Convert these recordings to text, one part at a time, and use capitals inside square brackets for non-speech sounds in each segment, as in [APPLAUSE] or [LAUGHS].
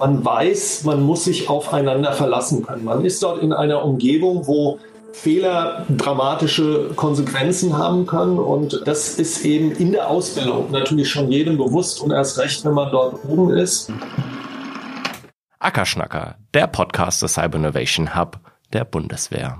Man weiß, man muss sich aufeinander verlassen können. Man ist dort in einer Umgebung, wo Fehler dramatische Konsequenzen haben können. Und das ist eben in der Ausbildung natürlich schon jedem bewusst und erst recht, wenn man dort oben ist. Ackerschnacker, der Podcast des Cyber Innovation Hub der Bundeswehr.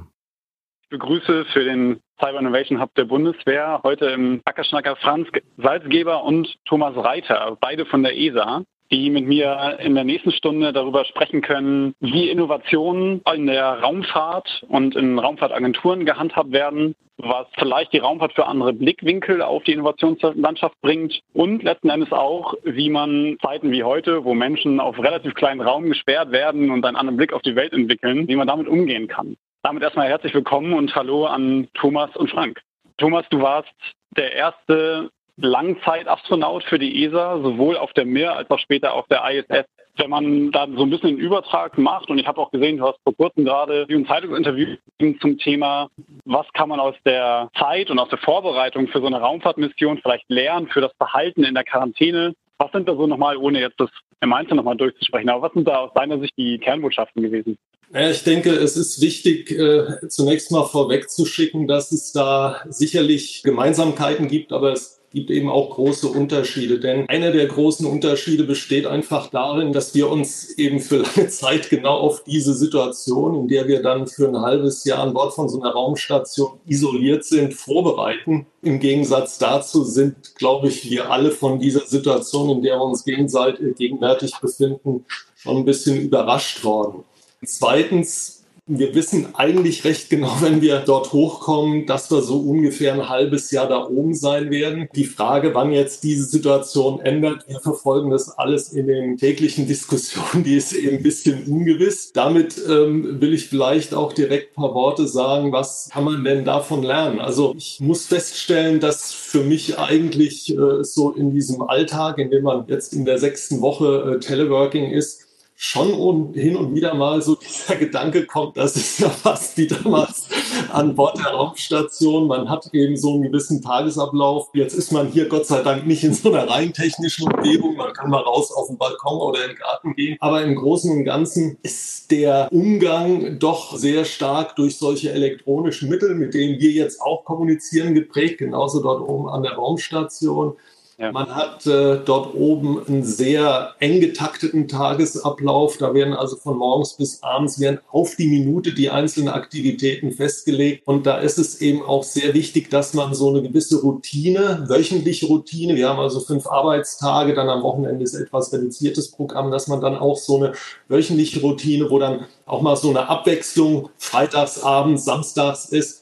Ich begrüße für den Cyber Innovation Hub der Bundeswehr heute im Ackerschnacker Franz Salzgeber und Thomas Reiter, beide von der ESA die mit mir in der nächsten Stunde darüber sprechen können, wie Innovationen in der Raumfahrt und in Raumfahrtagenturen gehandhabt werden, was vielleicht die Raumfahrt für andere Blickwinkel auf die Innovationslandschaft bringt und letzten Endes auch, wie man Zeiten wie heute, wo Menschen auf relativ kleinen Raum gesperrt werden und einen anderen Blick auf die Welt entwickeln, wie man damit umgehen kann. Damit erstmal herzlich willkommen und hallo an Thomas und Frank. Thomas, du warst der erste Langzeitastronaut für die ESA, sowohl auf der Mir als auch später auf der ISS. Wenn man dann so ein bisschen einen Übertrag macht, und ich habe auch gesehen, du hast vor kurzem gerade ein Zeitungsinterview zum Thema, was kann man aus der Zeit und aus der Vorbereitung für so eine Raumfahrtmission vielleicht lernen für das Verhalten in der Quarantäne. Was sind da so nochmal, ohne jetzt das im Einzelnen nochmal durchzusprechen, aber was sind da aus deiner Sicht die Kernbotschaften gewesen? Ich denke, es ist wichtig, äh, zunächst mal vorwegzuschicken, dass es da sicherlich Gemeinsamkeiten gibt, aber es gibt eben auch große Unterschiede. Denn einer der großen Unterschiede besteht einfach darin, dass wir uns eben für lange Zeit genau auf diese Situation, in der wir dann für ein halbes Jahr an Bord von so einer Raumstation isoliert sind, vorbereiten. Im Gegensatz dazu sind, glaube ich, wir alle von dieser Situation, in der wir uns gegenwärtig befinden, schon ein bisschen überrascht worden. Zweitens wir wissen eigentlich recht genau, wenn wir dort hochkommen, dass wir so ungefähr ein halbes Jahr da oben sein werden. Die Frage, wann jetzt diese Situation ändert, wir verfolgen das alles in den täglichen Diskussionen, die ist eben ein bisschen ungewiss. Damit ähm, will ich vielleicht auch direkt ein paar Worte sagen, was kann man denn davon lernen? Also ich muss feststellen, dass für mich eigentlich äh, so in diesem Alltag, in dem man jetzt in der sechsten Woche äh, Teleworking ist, schon hin und wieder mal so dieser Gedanke kommt, das ist ja fast wie damals an Bord der Raumstation. Man hat eben so einen gewissen Tagesablauf. Jetzt ist man hier Gott sei Dank nicht in so einer rein technischen Umgebung. Man kann mal raus auf den Balkon oder in den Garten gehen. Aber im Großen und Ganzen ist der Umgang doch sehr stark durch solche elektronischen Mittel, mit denen wir jetzt auch kommunizieren, geprägt. Genauso dort oben an der Raumstation. Ja. Man hat äh, dort oben einen sehr eng getakteten Tagesablauf. Da werden also von morgens bis abends werden auf die Minute die einzelnen Aktivitäten festgelegt. Und da ist es eben auch sehr wichtig, dass man so eine gewisse Routine, wöchentliche Routine, wir haben also fünf Arbeitstage, dann am Wochenende ist etwas reduziertes Programm, dass man dann auch so eine wöchentliche Routine, wo dann auch mal so eine Abwechslung freitags, abends, samstags ist,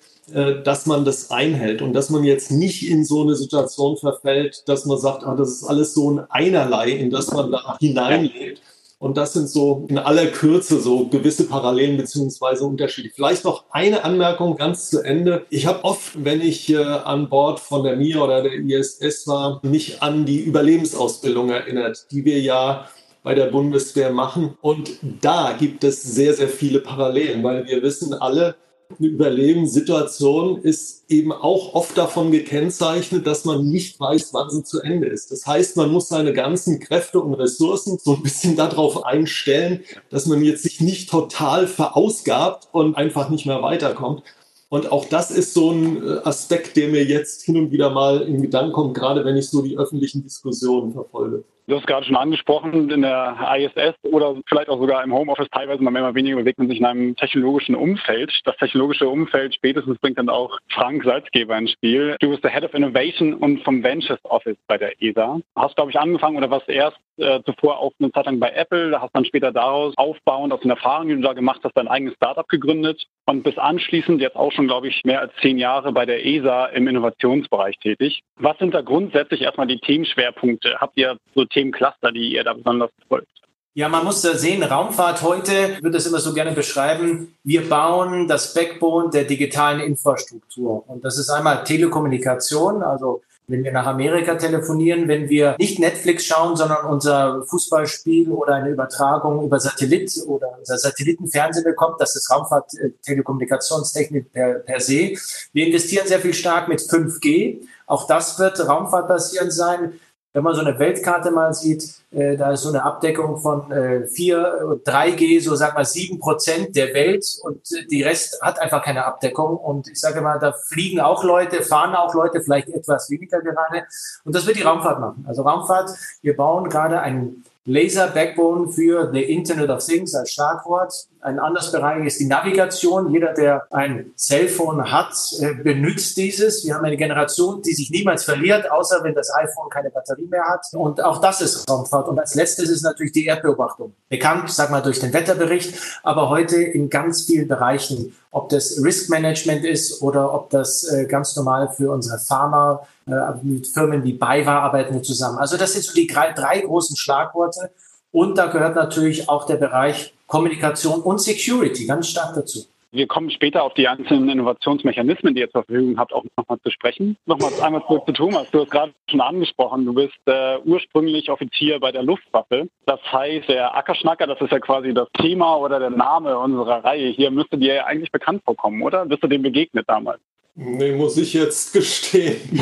dass man das einhält und dass man jetzt nicht in so eine Situation verfällt, dass man sagt, ah, das ist alles so ein Einerlei, in das man da hineinlebt. Und das sind so in aller Kürze so gewisse Parallelen beziehungsweise Unterschiede. Vielleicht noch eine Anmerkung ganz zu Ende. Ich habe oft, wenn ich äh, an Bord von der MIA oder der ISS war, mich an die Überlebensausbildung erinnert, die wir ja bei der Bundeswehr machen. Und da gibt es sehr, sehr viele Parallelen, weil wir wissen alle, eine Überlebenssituation ist eben auch oft davon gekennzeichnet, dass man nicht weiß, wann sie zu Ende ist. Das heißt, man muss seine ganzen Kräfte und Ressourcen so ein bisschen darauf einstellen, dass man jetzt sich nicht total verausgabt und einfach nicht mehr weiterkommt. Und auch das ist so ein äh, Aspekt, der mir jetzt hin und wieder mal in Gedanken kommt, gerade wenn ich so die öffentlichen Diskussionen verfolge. Du hast gerade schon angesprochen, in der ISS oder vielleicht auch sogar im Homeoffice teilweise mal mehr oder weniger bewegt man sich in einem technologischen Umfeld. Das technologische Umfeld spätestens bringt dann auch Frank Salzgeber ins Spiel. Du bist der Head of Innovation und vom Ventures Office bei der ESA. Hast, glaube ich, angefangen oder warst erst äh, zuvor auch eine Zeit lang bei Apple, da hast dann später daraus aufbauend aus den Erfahrungen, die du da gemacht hast, dein eigenes Startup gegründet und bis anschließend jetzt auch schon, glaube ich, mehr als zehn Jahre bei der ESA im Innovationsbereich tätig. Was sind da grundsätzlich erstmal die Themenschwerpunkte? Habt ihr so Themencluster, die ihr da besonders folgt? Ja, man muss da sehen, Raumfahrt heute wird es immer so gerne beschreiben. Wir bauen das Backbone der digitalen Infrastruktur. Und das ist einmal Telekommunikation, also wenn wir nach Amerika telefonieren, wenn wir nicht Netflix schauen, sondern unser Fußballspiel oder eine Übertragung über Satellit oder unser Satellitenfernsehen bekommt, das ist Raumfahrt-Telekommunikationstechnik per, per se. Wir investieren sehr viel stark mit 5G. Auch das wird Raumfahrt basierend sein. Wenn man so eine Weltkarte mal sieht, äh, da ist so eine Abdeckung von äh, 4, 3G, so sag mal 7 Prozent der Welt und die Rest hat einfach keine Abdeckung. Und ich sage mal, da fliegen auch Leute, fahren auch Leute, vielleicht etwas weniger gerade. Und das wird die Raumfahrt machen. Also Raumfahrt, wir bauen gerade einen Laser Backbone für the Internet of Things als Schlagwort. Ein anderes Bereich ist die Navigation. Jeder, der ein Cellphone hat, äh, benutzt dieses. Wir haben eine Generation, die sich niemals verliert, außer wenn das iPhone keine Batterie mehr hat. Und auch das ist Raumfahrt. Und als letztes ist natürlich die Erdbeobachtung. Bekannt, sag mal, durch den Wetterbericht, aber heute in ganz vielen Bereichen. Ob das Risk Management ist oder ob das äh, ganz normal für unsere Pharma, äh, mit Firmen wie BayWa arbeiten wir zusammen. Also das sind so die drei, drei großen Schlagworte. Und da gehört natürlich auch der Bereich Kommunikation und Security ganz stark dazu. Wir kommen später auf die einzelnen Innovationsmechanismen, die ihr zur Verfügung habt, auch nochmal zu sprechen. Nochmal einmal zurück zu Thomas. Du hast gerade schon angesprochen, du bist äh, ursprünglich Offizier bei der Luftwaffe. Das heißt, der Ackerschnacker, das ist ja quasi das Thema oder der Name unserer Reihe hier, müsste dir ja eigentlich bekannt vorkommen, oder? Bist du dem begegnet damals? Nee, muss ich jetzt [LAUGHS] gestehen. [LAUGHS]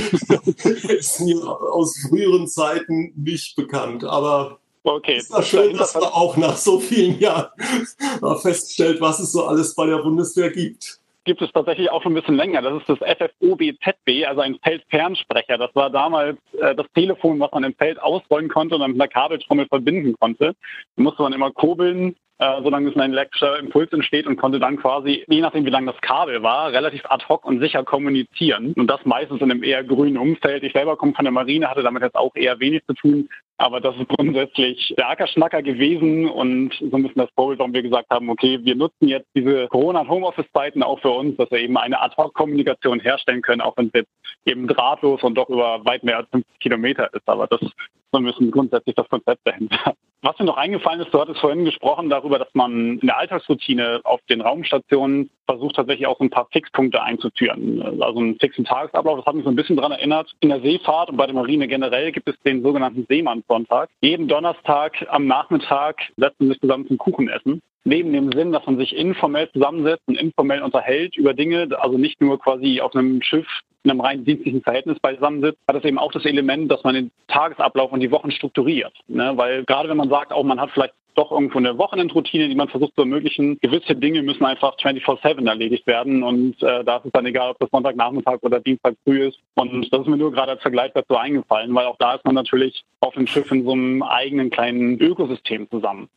ist mir aus früheren Zeiten nicht bekannt. Aber Okay. Ist das schön, dass man auch nach so vielen Jahren [LAUGHS] feststellt, was es so alles bei der Bundeswehr gibt gibt es tatsächlich auch schon ein bisschen länger. Das ist das FFOBZB, also ein Feldfernsprecher. Das war damals äh, das Telefon, was man im Feld ausrollen konnte und dann mit einer Kabeltrommel verbinden konnte. Da musste man immer kurbeln, äh, solange es ein elektrischer Impuls entsteht und konnte dann quasi, je nachdem wie lang das Kabel war, relativ ad hoc und sicher kommunizieren. Und das meistens in einem eher grünen Umfeld. Ich selber komme von der Marine, hatte damit jetzt auch eher wenig zu tun, aber das ist grundsätzlich der Ackerschnacker gewesen und so ein bisschen das Vorbild, warum wir gesagt haben, okay, wir nutzen jetzt diese Corona- und Homeoffice-Zeiten auch für uns, dass wir eben eine Ad-Hoc-Kommunikation herstellen können, auch wenn es jetzt eben drahtlos und doch über weit mehr als 50 Kilometer ist. Aber das so ein grundsätzlich das Konzept dahinter. Was mir noch eingefallen ist, du hattest vorhin gesprochen darüber, dass man in der Alltagsroutine auf den Raumstationen versucht tatsächlich auch so ein paar Fixpunkte einzuführen. Also einen fixen Tagesablauf, das hat mich so ein bisschen daran erinnert. In der Seefahrt und bei der Marine generell gibt es den sogenannten Seemannssonntag. Jeden Donnerstag am Nachmittag setzen sich zusammen zum Kuchenessen neben dem Sinn, dass man sich informell zusammensetzt und informell unterhält über Dinge, also nicht nur quasi auf einem Schiff in einem rein dienstlichen Verhältnis beisammensitzt, hat es eben auch das Element, dass man den Tagesablauf und die Wochen strukturiert. Ne? Weil gerade wenn man sagt, auch man hat vielleicht doch irgendwo eine Wochenendroutine, die man versucht zu ermöglichen. Gewisse Dinge müssen einfach 24-7 erledigt werden und äh, da ist es dann egal, ob das Sonntagnachmittag oder Dienstag früh ist. Und das ist mir nur gerade als Vergleich dazu eingefallen, weil auch da ist man natürlich auf dem Schiff in so einem eigenen kleinen Ökosystem zusammen.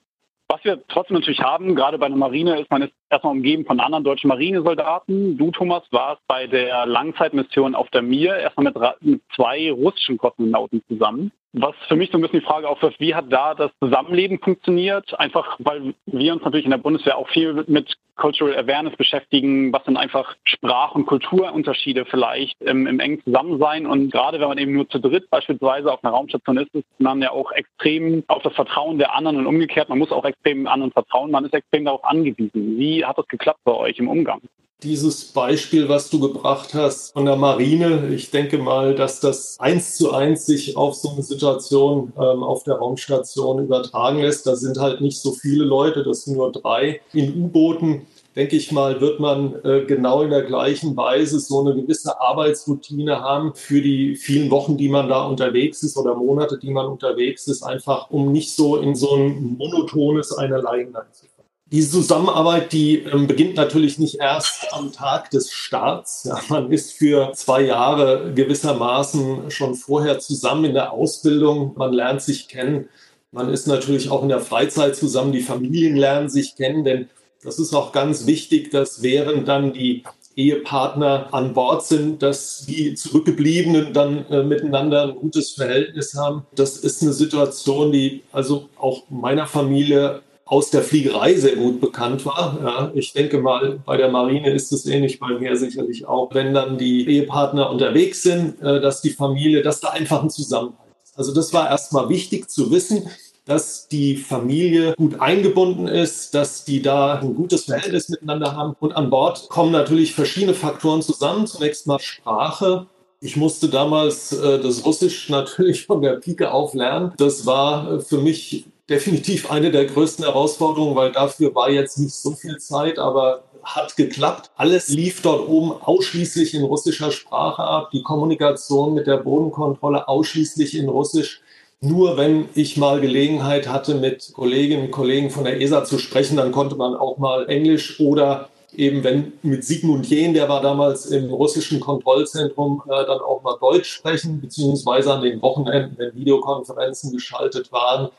Was wir trotzdem natürlich haben, gerade bei der Marine, ist man ist erstmal umgeben von anderen deutschen Marinesoldaten. Du, Thomas, warst bei der Langzeitmission auf der Mir erstmal mit, mit zwei russischen Kosmonauten zusammen. Was für mich so ein bisschen die Frage aufwirft, wie hat da das Zusammenleben funktioniert? Einfach, weil wir uns natürlich in der Bundeswehr auch viel mit Cultural Awareness beschäftigen, was sind einfach Sprach- und Kulturunterschiede vielleicht im, im engen Zusammensein. Und gerade wenn man eben nur zu dritt beispielsweise auf einer Raumstation ist, ist man ja auch extrem auf das Vertrauen der anderen und umgekehrt. Man muss auch extrem anderen vertrauen. Man ist extrem darauf angewiesen. Wie hat das geklappt bei euch im Umgang? Dieses Beispiel, was du gebracht hast von der Marine, ich denke mal, dass das eins zu eins sich auf so eine Situation ähm, auf der Raumstation übertragen lässt. Da sind halt nicht so viele Leute, das sind nur drei. In U-Booten, denke ich mal, wird man äh, genau in der gleichen Weise so eine gewisse Arbeitsroutine haben für die vielen Wochen, die man da unterwegs ist oder Monate, die man unterwegs ist, einfach um nicht so in so ein monotones Einerlei hineinzukommen. Diese Zusammenarbeit, die ähm, beginnt natürlich nicht erst am Tag des Starts. Ja, man ist für zwei Jahre gewissermaßen schon vorher zusammen in der Ausbildung. Man lernt sich kennen. Man ist natürlich auch in der Freizeit zusammen. Die Familien lernen sich kennen, denn das ist auch ganz wichtig, dass während dann die Ehepartner an Bord sind, dass die Zurückgebliebenen dann äh, miteinander ein gutes Verhältnis haben. Das ist eine Situation, die also auch meiner Familie aus der Fliegerei sehr gut bekannt war. Ja, ich denke mal, bei der Marine ist es ähnlich, bei mir sicherlich auch, wenn dann die Ehepartner unterwegs sind, äh, dass die Familie, dass da einfach ein Zusammenhalt ist. Also das war erstmal wichtig zu wissen, dass die Familie gut eingebunden ist, dass die da ein gutes Verhältnis miteinander haben. Und an Bord kommen natürlich verschiedene Faktoren zusammen. Zunächst mal Sprache. Ich musste damals äh, das Russisch [LAUGHS] natürlich von der Pike auf lernen. Das war äh, für mich definitiv eine der größten Herausforderungen, weil dafür war jetzt nicht so viel Zeit, aber hat geklappt. Alles lief dort oben ausschließlich in russischer Sprache ab. Die Kommunikation mit der Bodenkontrolle ausschließlich in Russisch. Nur wenn ich mal Gelegenheit hatte, mit Kolleginnen und Kollegen von der ESA zu sprechen, dann konnte man auch mal Englisch oder eben wenn mit Sigmund Jähn, der war damals im russischen Kontrollzentrum, äh, dann auch mal Deutsch sprechen, beziehungsweise an den Wochenenden, wenn Videokonferenzen geschaltet waren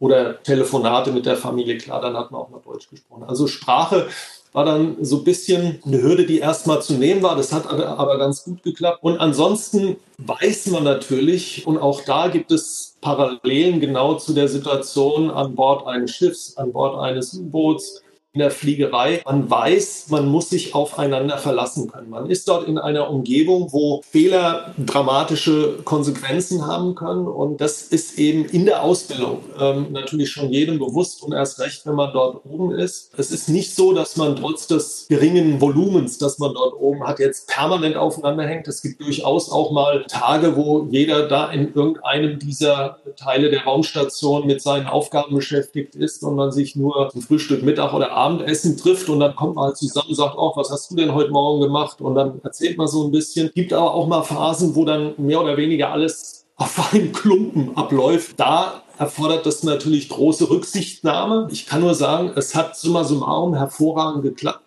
oder Telefonate mit der Familie, klar, dann hat man auch mal Deutsch gesprochen. Also Sprache war dann so ein bisschen eine Hürde, die erstmal zu nehmen war. Das hat aber ganz gut geklappt. Und ansonsten weiß man natürlich, und auch da gibt es Parallelen genau zu der Situation an Bord eines Schiffs, an Bord eines U-Boots, in der Fliegerei. Man weiß, man muss sich aufeinander verlassen können. Man ist dort in einer Umgebung, wo Fehler dramatische Konsequenzen haben können. Und das ist eben in der Ausbildung ähm, natürlich schon jedem bewusst und erst recht, wenn man dort oben ist. Es ist nicht so, dass man trotz des geringen Volumens, das man dort oben hat, jetzt permanent aufeinander hängt. Es gibt durchaus auch mal Tage, wo jeder da in irgendeinem dieser Teile der Raumstation mit seinen Aufgaben beschäftigt ist und man sich nur zum Frühstück, Mittag oder Abendessen trifft und dann kommt man halt zusammen und sagt, oh, was hast du denn heute Morgen gemacht? Und dann erzählt man so ein bisschen. Gibt aber auch mal Phasen, wo dann mehr oder weniger alles auf [LAUGHS] einen Klumpen abläuft. Da erfordert das natürlich große Rücksichtnahme. Ich kann nur sagen, es hat summa summarum hervorragend geklappt.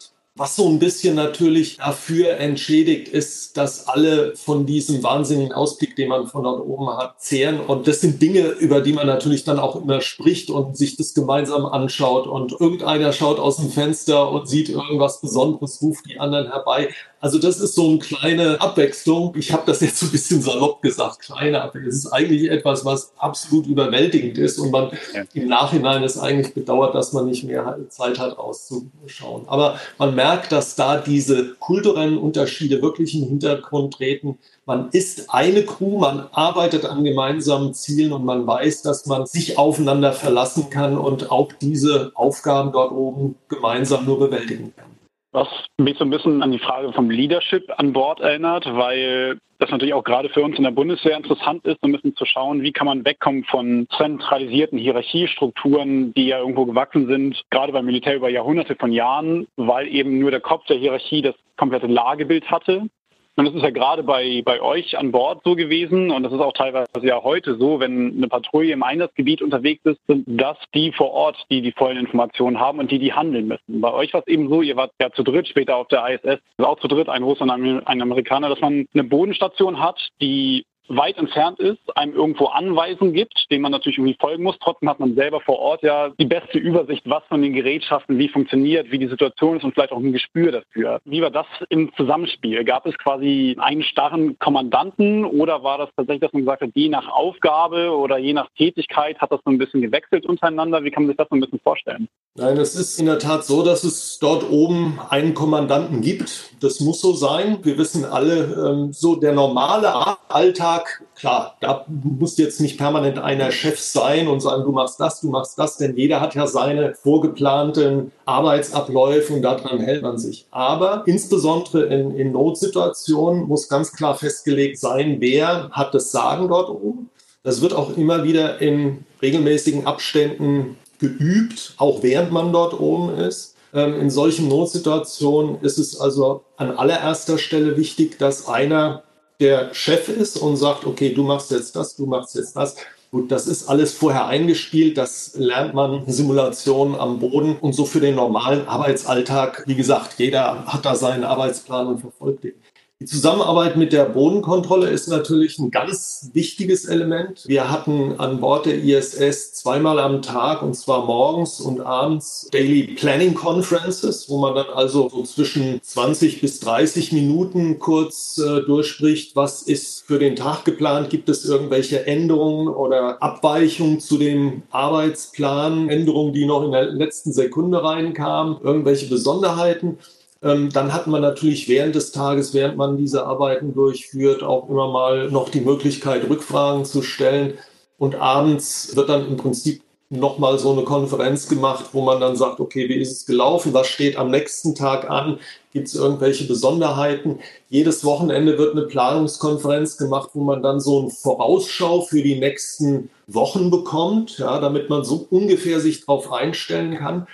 Was so ein bisschen natürlich dafür entschädigt ist, dass alle von diesem wahnsinnigen Ausblick, den man von dort oben hat, zehren. Und das sind Dinge, über die man natürlich dann auch immer spricht und sich das gemeinsam anschaut. Und irgendeiner schaut aus dem Fenster und sieht irgendwas Besonderes, ruft die anderen herbei. Also das ist so eine kleine Abwechslung. Ich habe das jetzt so ein bisschen salopp gesagt, kleine Abwechslung. Es ist eigentlich etwas, was absolut überwältigend ist und man ja. im Nachhinein es eigentlich bedauert, dass man nicht mehr Zeit hat, rauszuschauen. Aber man merkt, dass da diese kulturellen Unterschiede wirklich in den Hintergrund treten. Man ist eine Crew, man arbeitet an gemeinsamen Zielen und man weiß, dass man sich aufeinander verlassen kann und auch diese Aufgaben dort oben gemeinsam nur bewältigen kann. Was mich so ein bisschen an die Frage vom Leadership an Bord erinnert, weil das natürlich auch gerade für uns in der Bundeswehr interessant ist, so ein bisschen zu schauen, wie kann man wegkommen von zentralisierten Hierarchiestrukturen, die ja irgendwo gewachsen sind, gerade beim Militär über Jahrhunderte von Jahren, weil eben nur der Kopf der Hierarchie das komplette Lagebild hatte und das ist ja gerade bei, bei euch an Bord so gewesen und das ist auch teilweise ja heute so, wenn eine Patrouille im Einsatzgebiet unterwegs ist, sind das die vor Ort, die die vollen Informationen haben und die, die handeln müssen. Bei euch war es eben so, ihr wart ja zu dritt, später auf der ISS, auch zu dritt, ein Russ und ein Amerikaner, dass man eine Bodenstation hat, die weit entfernt ist, einem irgendwo Anweisungen gibt, denen man natürlich irgendwie folgen muss. Trotzdem hat man selber vor Ort ja die beste Übersicht, was von den Gerätschaften wie funktioniert, wie die Situation ist und vielleicht auch ein Gespür dafür. Wie war das im Zusammenspiel? Gab es quasi einen starren Kommandanten oder war das tatsächlich, dass man gesagt hat, je nach Aufgabe oder je nach Tätigkeit hat das so ein bisschen gewechselt untereinander? Wie kann man sich das so ein bisschen vorstellen? Nein, es ist in der Tat so, dass es dort oben einen Kommandanten gibt. Das muss so sein. Wir wissen alle, ähm, so der normale Alltag Tag, klar, da muss jetzt nicht permanent einer Chef sein und sagen, du machst das, du machst das, denn jeder hat ja seine vorgeplanten Arbeitsabläufe und daran hält man sich. Aber insbesondere in, in Notsituationen muss ganz klar festgelegt sein, wer hat das Sagen dort oben. Das wird auch immer wieder in regelmäßigen Abständen geübt, auch während man dort oben ist. Ähm, in solchen Notsituationen ist es also an allererster Stelle wichtig, dass einer der Chef ist und sagt, okay, du machst jetzt das, du machst jetzt das. Gut, das ist alles vorher eingespielt, das lernt man Simulationen am Boden und so für den normalen Arbeitsalltag. Wie gesagt, jeder hat da seinen Arbeitsplan und verfolgt den. Die Zusammenarbeit mit der Bodenkontrolle ist natürlich ein ganz wichtiges Element. Wir hatten an Bord der ISS zweimal am Tag, und zwar morgens und abends, Daily Planning Conferences, wo man dann also so zwischen 20 bis 30 Minuten kurz äh, durchspricht, was ist für den Tag geplant, gibt es irgendwelche Änderungen oder Abweichungen zu dem Arbeitsplan, Änderungen, die noch in der letzten Sekunde reinkamen, irgendwelche Besonderheiten. Ähm, dann hat man natürlich während des Tages, während man diese Arbeiten durchführt, auch immer mal noch die Möglichkeit, Rückfragen zu stellen. Und abends wird dann im Prinzip nochmal so eine Konferenz gemacht, wo man dann sagt, okay, wie ist es gelaufen? Was steht am nächsten Tag an? Gibt es irgendwelche Besonderheiten? Jedes Wochenende wird eine Planungskonferenz gemacht, wo man dann so eine Vorausschau für die nächsten Wochen bekommt, ja, damit man so ungefähr sich darauf einstellen kann.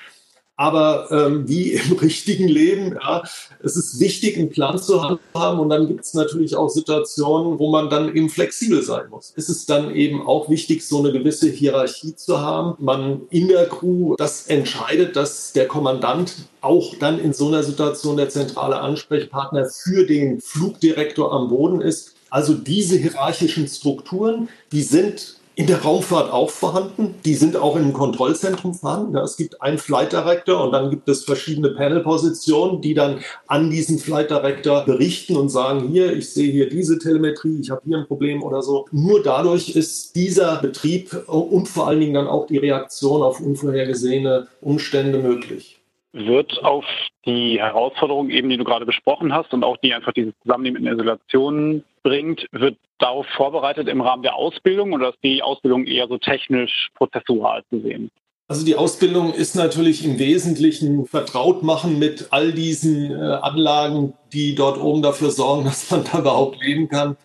Aber ähm, wie [LAUGHS] im richtigen Leben, ja, es ist wichtig, einen Plan zu haben und dann gibt es natürlich auch Situationen, wo man dann eben flexibel sein muss. Es ist dann eben auch wichtig, so eine gewisse Hierarchie zu haben. Man in der Crew das entscheidet, dass der Kommandant auch dann in so einer Situation der zentrale Ansprechpartner für den Flugdirektor am Boden ist. Also diese hierarchischen Strukturen, die sind in der Raumfahrt auch vorhanden. Die sind auch im Kontrollzentrum vorhanden. Ja, es gibt einen Flight Director und dann gibt es verschiedene Panel-Positionen, die dann an diesen Flight Director berichten und sagen, hier, ich sehe hier diese Telemetrie, ich habe hier ein Problem oder so. Nur dadurch ist dieser Betrieb und vor allen Dingen dann auch die Reaktion auf unvorhergesehene Umstände möglich wird auf die Herausforderungen eben, die du gerade besprochen hast und auch die einfach dieses Zusammennehmen in Isolation bringt, wird darauf vorbereitet im Rahmen der Ausbildung oder ist die Ausbildung eher so technisch prozessual zu sehen? Also die Ausbildung ist natürlich im Wesentlichen vertraut machen mit all diesen äh, Anlagen, die dort oben dafür sorgen, [LAUGHS] dass man da überhaupt leben kann.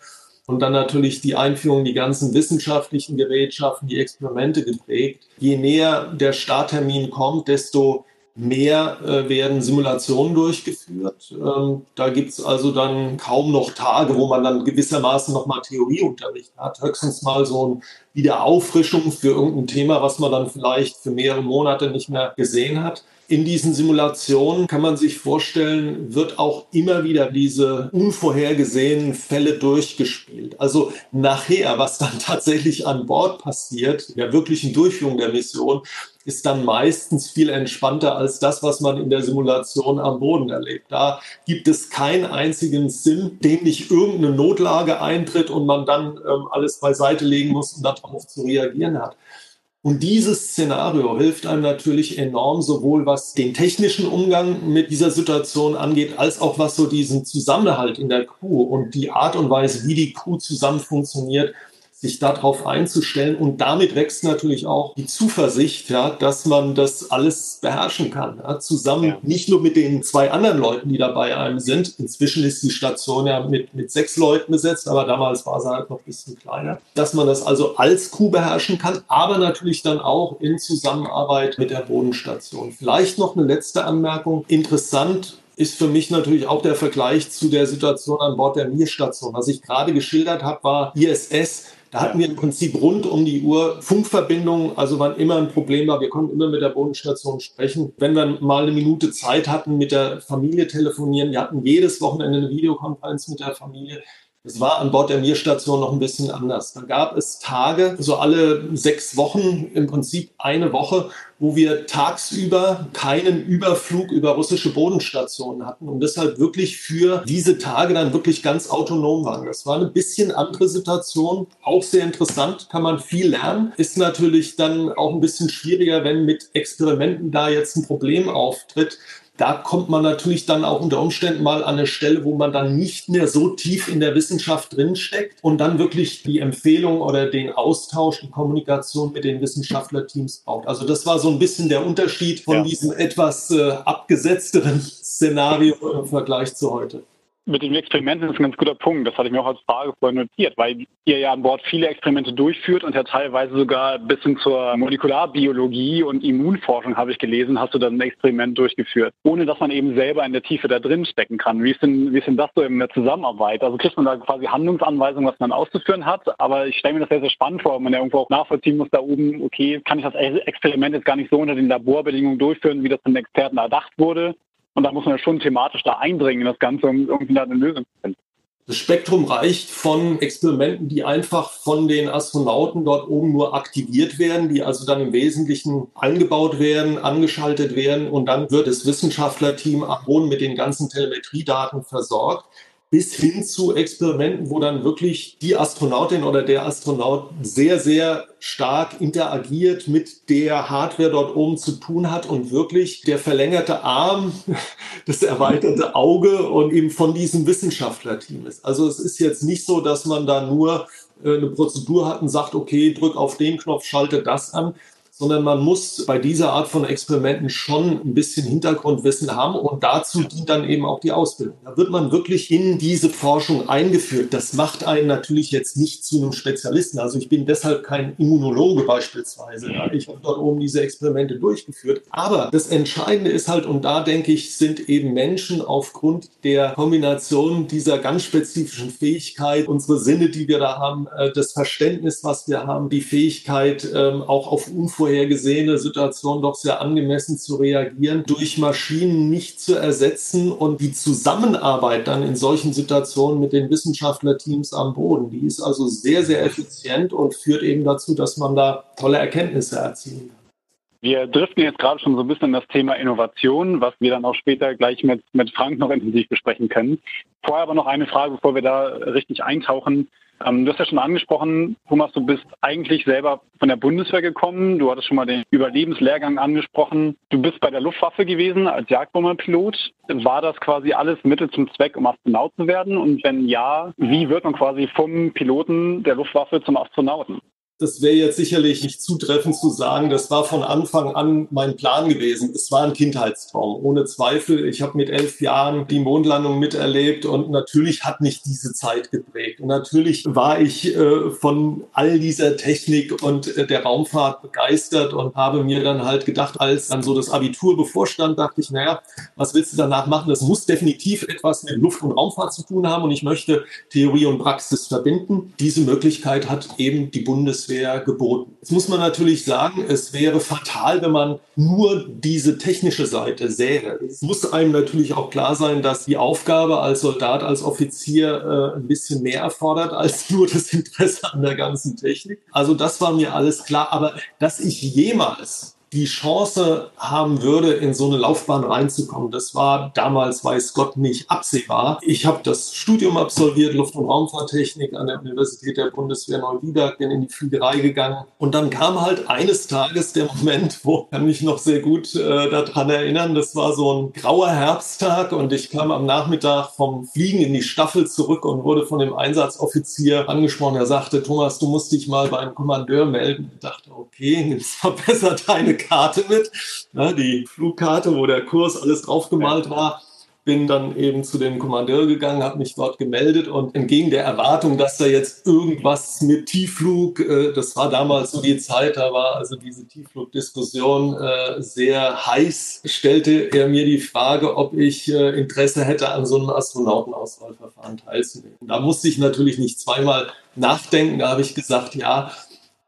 Und dann natürlich die Einführung, die ganzen wissenschaftlichen Gerätschaften, die Experimente geprägt. Je näher der Starttermin kommt, desto mehr äh, werden Simulationen durchgeführt. Ähm, da gibt's also dann kaum noch Tage, wo man dann gewissermaßen nochmal Theorieunterricht hat. Höchstens mal so ein Wiederauffrischung für irgendein Thema, was man dann vielleicht für mehrere Monate nicht mehr gesehen hat. In diesen Simulationen kann man sich vorstellen, wird auch immer wieder diese unvorhergesehenen Fälle durchgespielt. Also nachher, was dann [LAUGHS] tatsächlich an Bord passiert, der wirklichen Durchführung der Mission, ist dann meistens viel entspannter als das, was man in der Simulation am Boden erlebt. Da gibt es keinen einzigen Sim, dem nicht irgendeine Notlage eintritt und man dann ähm, alles beiseite legen muss, um darauf zu reagieren hat. Und dieses Szenario hilft einem natürlich enorm, sowohl was den technischen Umgang mit dieser Situation angeht, als auch was so diesen Zusammenhalt in der Crew und die Art und Weise, wie die Crew zusammen funktioniert, sich darauf einzustellen. Und damit wächst natürlich auch die Zuversicht, ja, dass man das alles beherrschen kann. Ja, zusammen ja. nicht nur mit den zwei anderen Leuten, die da bei einem sind. Inzwischen ist die Station ja mit, mit sechs Leuten besetzt, aber damals war sie halt noch ein bisschen kleiner. Dass man das also als Crew beherrschen kann, aber natürlich dann auch in Zusammenarbeit mit der Bodenstation. Vielleicht noch eine letzte Anmerkung. Interessant ist für mich natürlich auch der Vergleich zu der Situation an Bord der Mir-Station. Was ich gerade geschildert habe, war ISS da hatten wir im Prinzip rund um die Uhr Funkverbindungen, also wann immer ein Problem war, wir konnten immer mit der Bodenstation sprechen. Wenn wir mal eine Minute Zeit hatten, mit der Familie telefonieren, wir hatten jedes Wochenende eine Videokonferenz mit der Familie. Es war an Bord der Mir-Station noch ein bisschen anders. Da gab es Tage, so alle sechs Wochen, im Prinzip eine Woche, wo wir tagsüber keinen Überflug über russische Bodenstationen hatten und deshalb wirklich für diese Tage dann wirklich ganz autonom waren. Das war eine bisschen andere Situation, auch sehr interessant, kann man viel lernen. Ist natürlich dann auch ein bisschen schwieriger, wenn mit Experimenten da jetzt ein Problem auftritt da kommt man natürlich dann auch unter Umständen mal an eine Stelle, wo man dann nicht mehr so tief in der Wissenschaft drinsteckt und dann wirklich die Empfehlung oder den Austausch, die Kommunikation mit den Wissenschaftlerteams braucht. Also das war so ein bisschen der Unterschied von ja. diesem etwas äh, abgesetzteren [LAUGHS] Szenario im Vergleich zu heute mit den Experimenten ist ein ganz guter Punkt. Das hatte ich mir auch als Frage vorhin notiert, weil ihr ja an Bord viele Experimente durchführt und ja teilweise sogar bis hin zur Molekularbiologie und Immunforschung, habe ich gelesen, hast du dann ein Experiment durchgeführt, ohne dass man eben selber in der Tiefe da drin stecken kann. Wie ist denn, wie ist denn das so in der Zusammenarbeit? Also kriegt man da quasi Handlungsanweisungen, was man auszuführen hat, aber ich stelle mir das sehr, sehr spannend vor, wenn man ja irgendwo auch nachvollziehen muss, da oben, okay, kann ich das Experiment jetzt gar nicht so unter den Laborbedingungen durchführen, wie das von den Experten erdacht wurde. Und da muss man ja schon thematisch da eindringen in das Ganze, um irgendwie da eine Lösung zu finden. Das Spektrum reicht von Experimenten, die einfach von den Astronauten dort oben nur aktiviert werden, die also dann im Wesentlichen eingebaut werden, angeschaltet werden und dann wird das Wissenschaftlerteam am Boden mit den ganzen Telemetriedaten versorgt bis hin zu Experimenten, wo dann wirklich die Astronautin oder der Astronaut sehr, sehr stark interagiert mit der Hardware dort oben zu tun hat und wirklich der verlängerte Arm, [LAUGHS] das erweiterte Auge und eben von diesem Wissenschaftlerteam ist. Also es ist jetzt nicht so, dass man da nur äh, eine Prozedur hat und sagt, okay, drück auf den Knopf, schalte das an, sondern man muss bei dieser Art von Experimenten schon ein bisschen Hintergrundwissen haben und dazu dient dann eben auch die Ausbildung. Da wird man wirklich in diese Forschung eingeführt. Das macht einen natürlich jetzt nicht zu einem Spezialisten. Also ich bin deshalb kein Immunologe beispielsweise. Ich habe dort oben diese Experimente durchgeführt. Aber das Entscheidende ist halt, und da denke ich, sind eben Menschen aufgrund der Kombination dieser ganz spezifischen Fähigkeit, unsere Sinne, die wir da haben, äh, das Verständnis, was wir haben, die Fähigkeit, ähm, auch auf unvorhergesehene Situationen doch sehr angemessen zu reagieren, durch Maschinen nicht zu ersetzen und die Zusammenarbeit dann in solchen Situationen mit den Wissenschaftlerteams am Boden, die ist also sehr, sehr effizient und führt eben dazu, dass man da tolle Erkenntnisse erzielen kann. Wir driften jetzt gerade schon so ein bisschen in das Thema Innovation, was wir dann auch später gleich mit, mit Frank noch intensiv besprechen können. Vorher aber noch eine Frage, bevor wir da richtig eintauchen. Ähm, du hast ja schon angesprochen, Thomas, du bist eigentlich selber von der Bundeswehr gekommen. Du hattest schon mal den Überlebenslehrgang angesprochen. Du bist bei der Luftwaffe gewesen als Jagdbomberpilot. War das quasi alles Mittel zum Zweck, um Astronaut zu werden? Und wenn ja, wie wird man quasi vom Piloten der Luftwaffe zum Astronauten? Das wäre jetzt sicherlich nicht zutreffend zu sagen, das war von Anfang an mein Plan gewesen. Es war ein Kindheitstraum, ohne Zweifel. Ich habe mit elf Jahren die Mondlandung miterlebt und natürlich hat mich diese Zeit geprägt. Und natürlich war ich äh, von all dieser Technik und äh, der Raumfahrt begeistert und habe mir dann halt gedacht, als dann so das Abitur bevorstand, dachte ich, naja, was willst du danach machen? Das muss definitiv etwas mit Luft- und Raumfahrt zu tun haben und ich möchte Theorie und Praxis verbinden. Diese Möglichkeit hat eben die Bundeswehr Bundeswehr geboten. Jetzt muss man natürlich sagen, es wäre fatal, wenn man nur diese technische Seite sähe. Es muss einem natürlich auch klar sein, dass die Aufgabe als Soldat, als Offizier äh, ein bisschen mehr erfordert als [LAUGHS] nur das Interesse an der ganzen Technik. Also das war mir alles klar. Aber dass ich jemals die Chance haben würde, in so eine Laufbahn reinzukommen. Das war damals, weiß Gott, nicht absehbar. Ich habe das Studium absolviert, Luft- und Raumfahrttechnik an der Universität der Bundeswehr Neuwied, bin in die Fliegerei gegangen. Und dann kam halt eines Tages der Moment, wo ich mich noch sehr gut äh, daran erinnern, das war so ein grauer Herbsttag und ich kam am Nachmittag vom Fliegen in die Staffel zurück und wurde von dem Einsatzoffizier angesprochen. Er sagte, Thomas, du musst dich mal beim Kommandeur melden. Ich dachte, okay, [LAUGHS] nimm verbessert deine Karte mit, ne, die Flugkarte, wo der Kurs alles draufgemalt war. Bin dann eben zu dem Kommandeur gegangen, habe mich dort gemeldet und entgegen der Erwartung, dass da jetzt irgendwas mit Tiefflug, äh, das war damals so die Zeit, da war also diese Tiefflugdiskussion äh, sehr heiß, stellte er mir die Frage, ob ich äh, Interesse hätte, an so einem Astronautenauswahlverfahren teilzunehmen. Da musste ich natürlich nicht zweimal nachdenken, da habe ich gesagt, ja,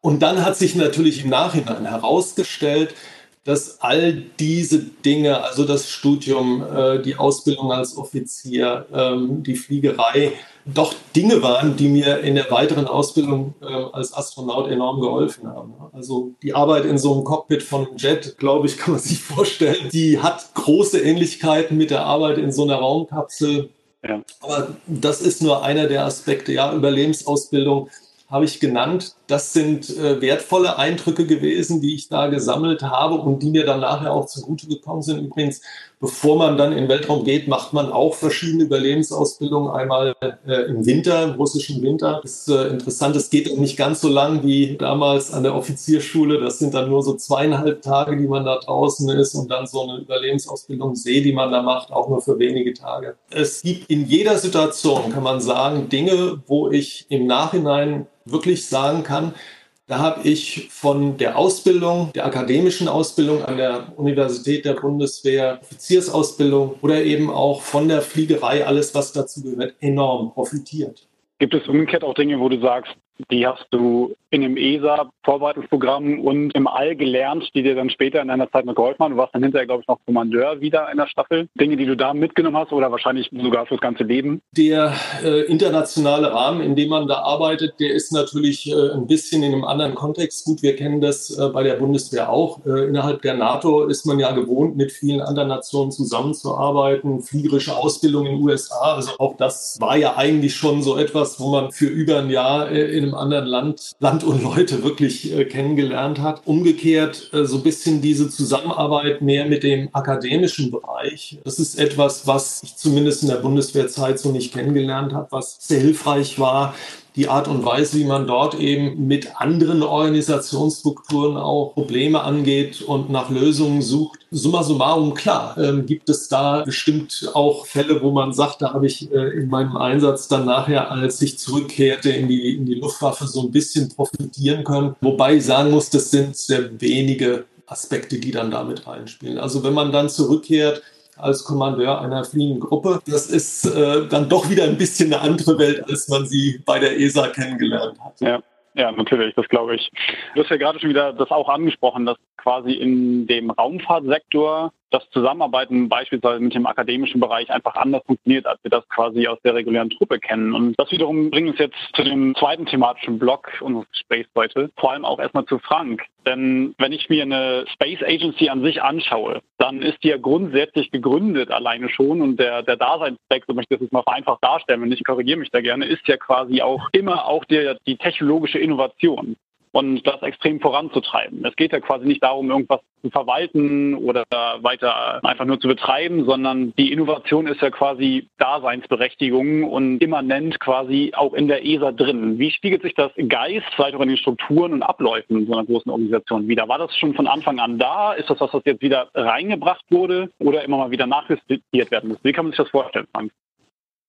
und dann hat sich natürlich im Nachhinein herausgestellt, dass all diese Dinge, also das Studium, äh, die Ausbildung als Offizier, ähm, die Fliegerei, doch Dinge waren, die mir in der weiteren Ausbildung äh, als Astronaut enorm geholfen haben. Also die Arbeit in so einem Cockpit von einem Jet, glaube ich, [LAUGHS] kann man sich vorstellen, die hat große Ähnlichkeiten mit der Arbeit in so einer Raumkapsel. Ja. Aber das ist nur einer der Aspekte, ja, Überlebensausbildung habe ich genannt. Das sind äh, wertvolle Eindrücke gewesen, die ich da gesammelt habe und die mir dann nachher auch zugute gekommen sind. Übrigens, bevor man dann in den Weltraum geht, macht man auch verschiedene Überlebensausbildungen. Einmal äh, im Winter, im russischen Winter. Das ist äh, interessant. Es geht nicht ganz so lang wie damals an der Offizierschule. Das sind dann nur so zweieinhalb Tage, die man da draußen ist und dann so eine Überlebensausbildung See, die man da macht, auch nur für wenige Tage. Es gibt in jeder Situation, kann man sagen, Dinge, wo ich im Nachhinein wirklich sagen kann, da habe ich von der Ausbildung, der akademischen Ausbildung an der Universität der Bundeswehr, Offiziersausbildung oder eben auch von der Fliegerei, alles was dazu gehört, enorm profitiert. Gibt es umgekehrt auch Dinge, wo du sagst, die hast du in dem ESA-Vorbereitungsprogramm und im All gelernt, die dir dann später in deiner Zeit geholfen haben. Du warst dann hinterher, glaube ich, noch Kommandeur wieder in der Staffel. Dinge, die du da mitgenommen hast oder wahrscheinlich sogar fürs ganze Leben? Der äh, internationale Rahmen, in dem man da arbeitet, der ist natürlich äh, ein bisschen in einem anderen Kontext. Gut, wir kennen das äh, bei der Bundeswehr auch. Äh, innerhalb der NATO ist man ja gewohnt, mit vielen anderen Nationen zusammenzuarbeiten. Fliegerische Ausbildung in den USA. Also auch das war ja eigentlich schon so etwas, wo man für über ein Jahr äh, in einem anderen Land, Land und Leute wirklich äh, kennengelernt hat. Umgekehrt äh, so ein bisschen diese Zusammenarbeit mehr mit dem akademischen Bereich. Das ist etwas, was ich zumindest in der Bundeswehrzeit so nicht kennengelernt habe, was sehr hilfreich war. Die Art und Weise, wie man dort eben mit anderen Organisationsstrukturen auch Probleme angeht und nach Lösungen sucht. Summa summarum, klar, ähm, gibt es da bestimmt auch Fälle, wo man sagt, da habe ich äh, in meinem Einsatz dann nachher, als ich zurückkehrte in die, in die Luftwaffe, so ein bisschen profitieren können. Wobei ich sagen muss, das sind sehr wenige Aspekte, die dann damit reinspielen. Also wenn man dann zurückkehrt, als Kommandeur einer fliegenden Gruppe. Das ist äh, dann doch wieder ein bisschen eine andere Welt, als man sie bei der ESA kennengelernt hat. Ja. Ja, natürlich, das glaube ich. Du hast ja gerade schon wieder das auch angesprochen, dass quasi in dem Raumfahrtsektor das Zusammenarbeiten beispielsweise mit dem akademischen Bereich einfach anders funktioniert, als wir das quasi aus der regulären Truppe kennen. Und das wiederum bringt uns jetzt zu dem zweiten thematischen Block unseres Gesprächs heute, vor allem auch erstmal zu Frank. Denn wenn ich mir eine Space Agency an sich anschaue, dann ist die ja grundsätzlich gegründet alleine schon und der, der Daseinszweck, so möchte ich das jetzt mal vereinfacht darstellen, wenn ich korrigiere mich da gerne, ist ja quasi auch immer auch der, die technologische Innovation und das extrem voranzutreiben. Es geht ja quasi nicht darum, irgendwas zu verwalten oder weiter einfach nur zu betreiben, sondern die Innovation ist ja quasi Daseinsberechtigung und immanent quasi auch in der ESA drin. Wie spiegelt sich das Geist vielleicht auch in den Strukturen und Abläufen so einer großen Organisation wieder? War das schon von Anfang an da? Ist das was, was jetzt wieder reingebracht wurde oder immer mal wieder nachjustiert werden muss? Wie kann man sich das vorstellen, Frank?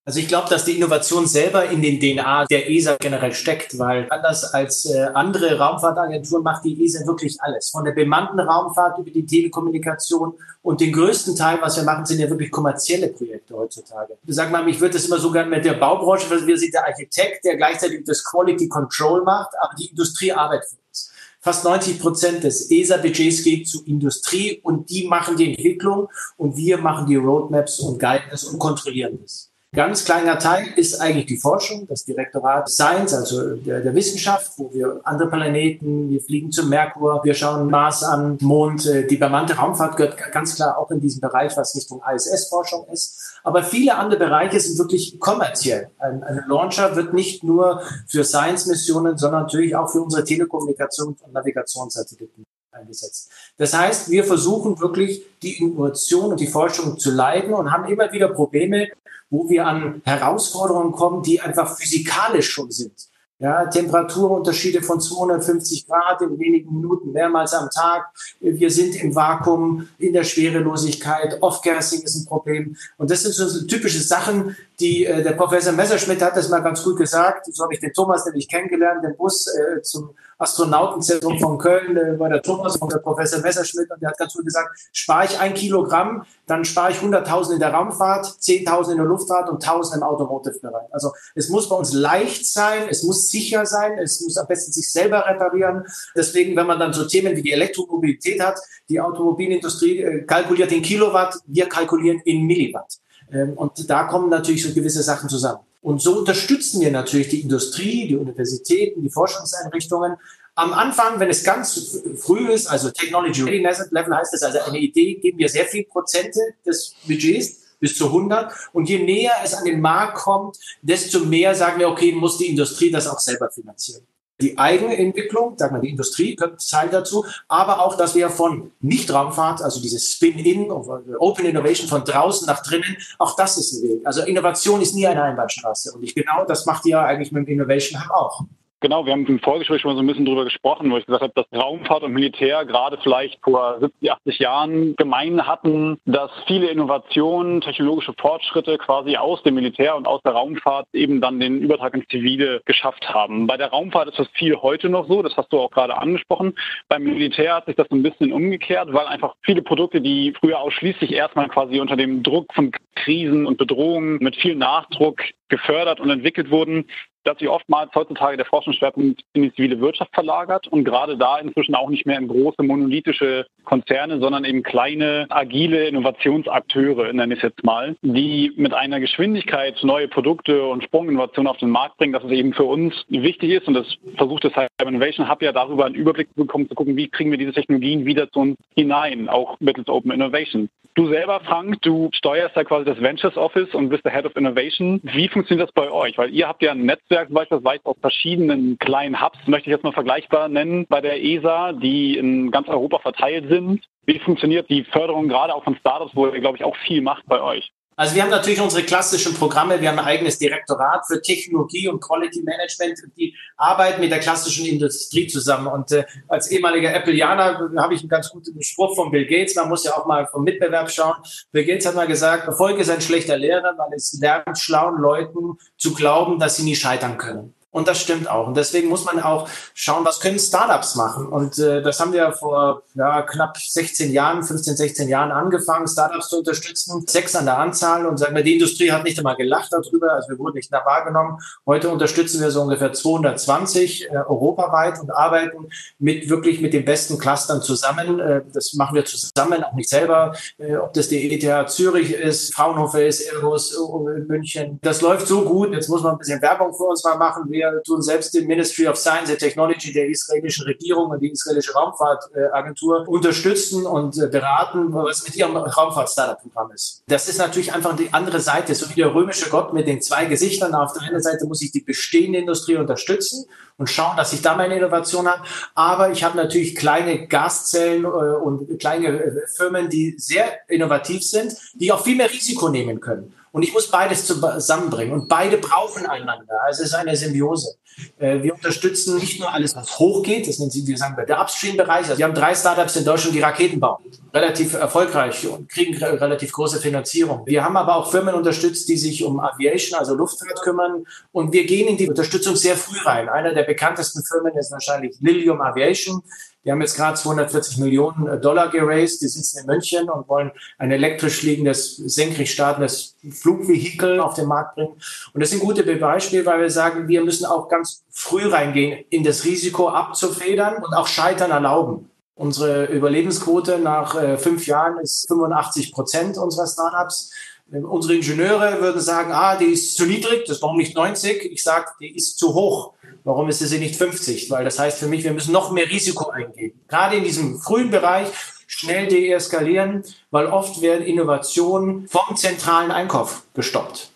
Also ich glaube, dass die Innovation selber in den DNA der ESA generell steckt, weil anders als äh, andere Raumfahrtagenturen macht die ESA wirklich alles. Von der bemannten Raumfahrt über die Telekommunikation und den größten Teil, was wir machen, sind ja wirklich kommerzielle Projekte heutzutage. Sag mal, ich würde das immer so gerne mit der Baubranche, weil wir sind der Architekt, der gleichzeitig das Quality Control macht, aber die Industrie arbeitet für uns. Fast 90 Prozent des ESA-Budgets geht zur Industrie und die machen die Entwicklung und wir machen die Roadmaps und guiden es und kontrollieren es. Ganz kleiner Teil ist eigentlich die Forschung, das Direktorat Science, also der, der, Wissenschaft, wo wir andere Planeten, wir fliegen zum Merkur, wir schauen Mars an, Mond. Äh, die bemannte Raumfahrt gehört ganz klar auch in diesen Bereich, was Richtung ISS-Forschung ist. Aber viele andere Bereiche sind wirklich kommerziell. Ein, ein Launcher wird nicht nur für Science-Missionen, sondern natürlich auch für unsere Telekommunikations- und Navigationssatelliten eingesetzt. Das heißt, wir versuchen wirklich die Innovation und die Forschung zu leiten und haben immer wieder Probleme, wo wir an Herausforderungen kommen, die einfach physikalisch schon sind. Ja, Temperaturunterschiede von 250 Grad in wenigen Minuten, mehrmals am Tag. Wir sind im Vakuum, in der Schwerelosigkeit. Off-Gassing ist ein Problem. Und das sind so typische Sachen, die äh, der Professor Messerschmidt hat das mal ganz gut gesagt. So habe ich den Thomas nämlich kennengelernt, den Bus äh, zum Astronautenzentrum von Köln, äh, war der Thomas und der Professor Messerschmidt. Und der hat ganz gut gesagt, spare ich ein Kilogramm, dann spare ich 100.000 in der Raumfahrt, 10.000 in der Luftfahrt und 1.000 im Automotive-Bereich. Also es muss bei uns leicht sein, es muss sicher sein, es muss am besten sich selber reparieren. Deswegen, wenn man dann so Themen wie die Elektromobilität hat, die Automobilindustrie äh, kalkuliert in Kilowatt, wir kalkulieren in Milliwatt. Ähm, und da kommen natürlich so gewisse Sachen zusammen. Und so unterstützen wir natürlich die Industrie, die Universitäten, die Forschungseinrichtungen. Am Anfang, wenn es ganz früh ist, also Technology Readiness Level heißt das, also eine Idee, geben wir sehr viel Prozente des Budgets bis zu 100. Und je näher es an den Markt kommt, desto mehr sagen wir, okay, muss die Industrie das auch selber finanzieren die eigene Entwicklung, sagen wir, die Industrie gehört Teil dazu, aber auch, dass wir von Nicht-Raumfahrt, also dieses Spin-In, Open Innovation von draußen nach drinnen, auch das ist ein Weg. Also Innovation ist nie eine Einbahnstraße. Und ich genau das macht ihr eigentlich mit dem Innovation Hub auch. Genau, wir haben im Vorgespräch schon mal so ein bisschen drüber gesprochen, wo ich gesagt habe, dass Raumfahrt und Militär gerade vielleicht vor 70, 80 Jahren gemein hatten, dass viele Innovationen, technologische Fortschritte quasi aus dem Militär und aus der Raumfahrt eben dann den Übertrag ins Zivile geschafft haben. Bei der Raumfahrt ist das viel heute noch so, das hast du auch gerade angesprochen. Beim Militär hat sich das ein bisschen umgekehrt, weil einfach viele Produkte, die früher ausschließlich erstmal quasi unter dem Druck von Krisen und Bedrohungen mit viel Nachdruck gefördert und entwickelt wurden, dass sich oftmals heutzutage der Forschungsschwerpunkt in die zivile Wirtschaft verlagert und gerade da inzwischen auch nicht mehr in große monolithische Konzerne, sondern eben kleine, agile Innovationsakteure, nenne ich es jetzt mal, die mit einer Geschwindigkeit neue Produkte und Sprunginnovationen auf den Markt bringen, dass es eben für uns wichtig ist und das versucht das Cyber Innovation Hub ja darüber einen Überblick zu bekommen, zu gucken, wie kriegen wir diese Technologien wieder zu uns hinein, auch mittels Open Innovation. Du selber, Frank, du steuerst ja quasi das Ventures Office und bist der Head of Innovation. Wie funktioniert das bei euch? Weil ihr habt ja ein Netzwerk Netzwerk beispielsweise aus verschiedenen kleinen Hubs, möchte ich jetzt mal vergleichbar nennen, bei der ESA, die in ganz Europa verteilt sind. Wie funktioniert die Förderung gerade auch von Startups, wo ihr, glaube ich, auch viel macht bei euch? Also wir haben natürlich unsere klassischen Programme. Wir haben ein eigenes Direktorat für Technologie und Quality Management. Die arbeiten mit der klassischen Industrie zusammen. Und äh, als ehemaliger Appleianer habe ich einen ganz guten Spruch von Bill Gates. Man muss ja auch mal vom Mitbewerb schauen. Bill Gates hat mal gesagt, Erfolg ist ein schlechter Lehrer, weil es lernt, schlauen Leuten zu glauben, dass sie nie scheitern können. Und das stimmt auch. Und deswegen muss man auch schauen, was können Startups machen. Und äh, das haben wir vor ja, knapp 16 Jahren, 15, 16 Jahren angefangen, Startups zu unterstützen. Sechs an der Anzahl. Und sagen wir, die Industrie hat nicht einmal gelacht darüber. Also wir wurden nicht da wahrgenommen. Heute unterstützen wir so ungefähr 220 äh, europaweit und arbeiten mit wirklich mit den besten Clustern zusammen. Äh, das machen wir zusammen, auch nicht selber. Äh, ob das die ETH Zürich ist, Fraunhofer ist, Airbus äh, München. Das läuft so gut. Jetzt muss man ein bisschen Werbung für uns mal machen. Wir tun selbst die Ministry of Science and Technology der israelischen Regierung und die israelische Raumfahrtagentur unterstützen und äh, beraten, was mit ihrem Raumfahrt-Startup-Programm ist. Das ist natürlich einfach die andere Seite, so wie der römische Gott mit den zwei Gesichtern. Auf der einen Seite muss ich die bestehende Industrie unterstützen und schauen, dass ich da meine Innovation habe. Aber ich habe natürlich kleine Gaszellen äh, und kleine äh, Firmen, die sehr innovativ sind, die auch viel mehr Risiko nehmen können. Und ich muss beides zusammenbringen. Und beide brauchen einander. Also es ist eine Symbiose. Äh, wir unterstützen nicht nur alles, was hochgeht, das nennt sich, wir sagen, der Upstream-Bereich. Also wir haben drei Startups in Deutschland, die Raketen bauen. Relativ erfolgreich und kriegen relativ große Finanzierung. Wir haben aber auch Firmen unterstützt, die sich um Aviation, also Luftfahrt kümmern. Und wir gehen in die Unterstützung sehr früh rein. Einer der bekanntesten Firmen ist wahrscheinlich Lilium Aviation. Die haben jetzt gerade 240 Millionen äh, Dollar geraced. Die sitzen in München und wollen ein elektrisch fliegendes, senkrecht startendes Flugvehikel auf den Markt bringen. Und das ist ein gutes Beispiel, weil wir sagen, wir müssen auch ganz früh reingehen, in das Risiko abzufedern und auch Scheitern erlauben. Unsere Überlebensquote nach äh, fünf Jahren ist 85 Prozent unserer Startups. Unsere Ingenieure würden sagen, ah, die ist zu niedrig, das warum nicht 90? Ich sage, die ist zu hoch. Warum ist sie nicht 50? Weil das heißt für mich, wir müssen noch mehr Risiko eingehen. Gerade in diesem frühen Bereich schnell deeskalieren, weil oft werden Innovationen vom zentralen Einkauf gestoppt.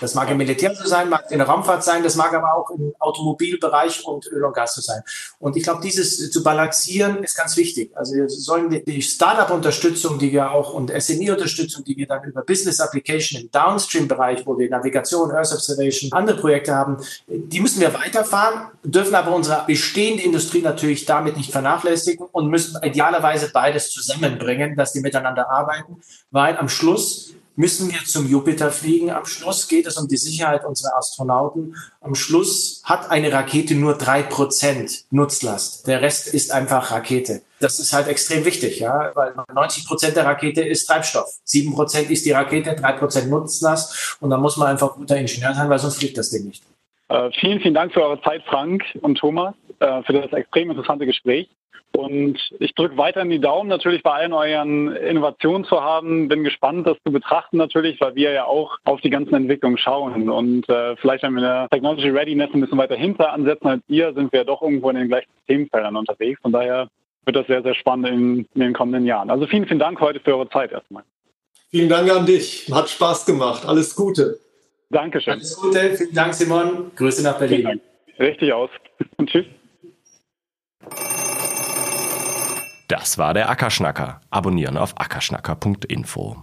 Das mag im Militär so sein, mag in der Raumfahrt sein, das mag aber auch im Automobilbereich und Öl und Gas so sein. Und ich glaube, dieses zu balancieren ist ganz wichtig. Also wir sollen die Startup-Unterstützung, die wir auch und SME-Unterstützung, die wir dann über Business Application im Downstream-Bereich, wo wir Navigation, Earth Observation, andere Projekte haben, die müssen wir weiterfahren, dürfen aber unsere bestehende Industrie natürlich damit nicht vernachlässigen und müssen idealerweise beides zusammenbringen, dass die miteinander arbeiten, weil am Schluss müssen wir zum Jupiter fliegen. Am Schluss geht es um die Sicherheit unserer Astronauten. Am Schluss hat eine Rakete nur drei Prozent Nutzlast. Der Rest ist einfach Rakete. Das ist halt extrem wichtig, ja, weil 90 Prozent der Rakete ist Treibstoff. Sieben Prozent ist die Rakete, drei Prozent Nutzlast. Und da muss man einfach guter Ingenieur sein, weil sonst fliegt das Ding nicht. Äh, vielen, vielen Dank für eure Zeit, Frank und Thomas, äh, für das extrem interessante Gespräch. Und ich drücke weiterhin die Daumen natürlich bei allen euren Innovationen zu haben. Bin gespannt, das zu betrachten natürlich, weil wir ja auch auf die ganzen Entwicklungen schauen. Und äh, vielleicht, wenn wir in der Technology Readiness ein bisschen weiter hinter ansetzen als ihr, sind wir doch irgendwo in den gleichen Themenfeldern unterwegs. Von daher wird das sehr, sehr spannend in, in den kommenden Jahren. Also vielen, vielen Dank heute für eure Zeit erstmal. Vielen Dank an dich. Hat Spaß gemacht. Alles Gute. Dankeschön. Alles Gute. Vielen Dank, Simon. Grüße nach Berlin. Richtig aus. Und [LAUGHS] tschüss. Das war der Ackerschnacker. Abonnieren auf ackerschnacker.info.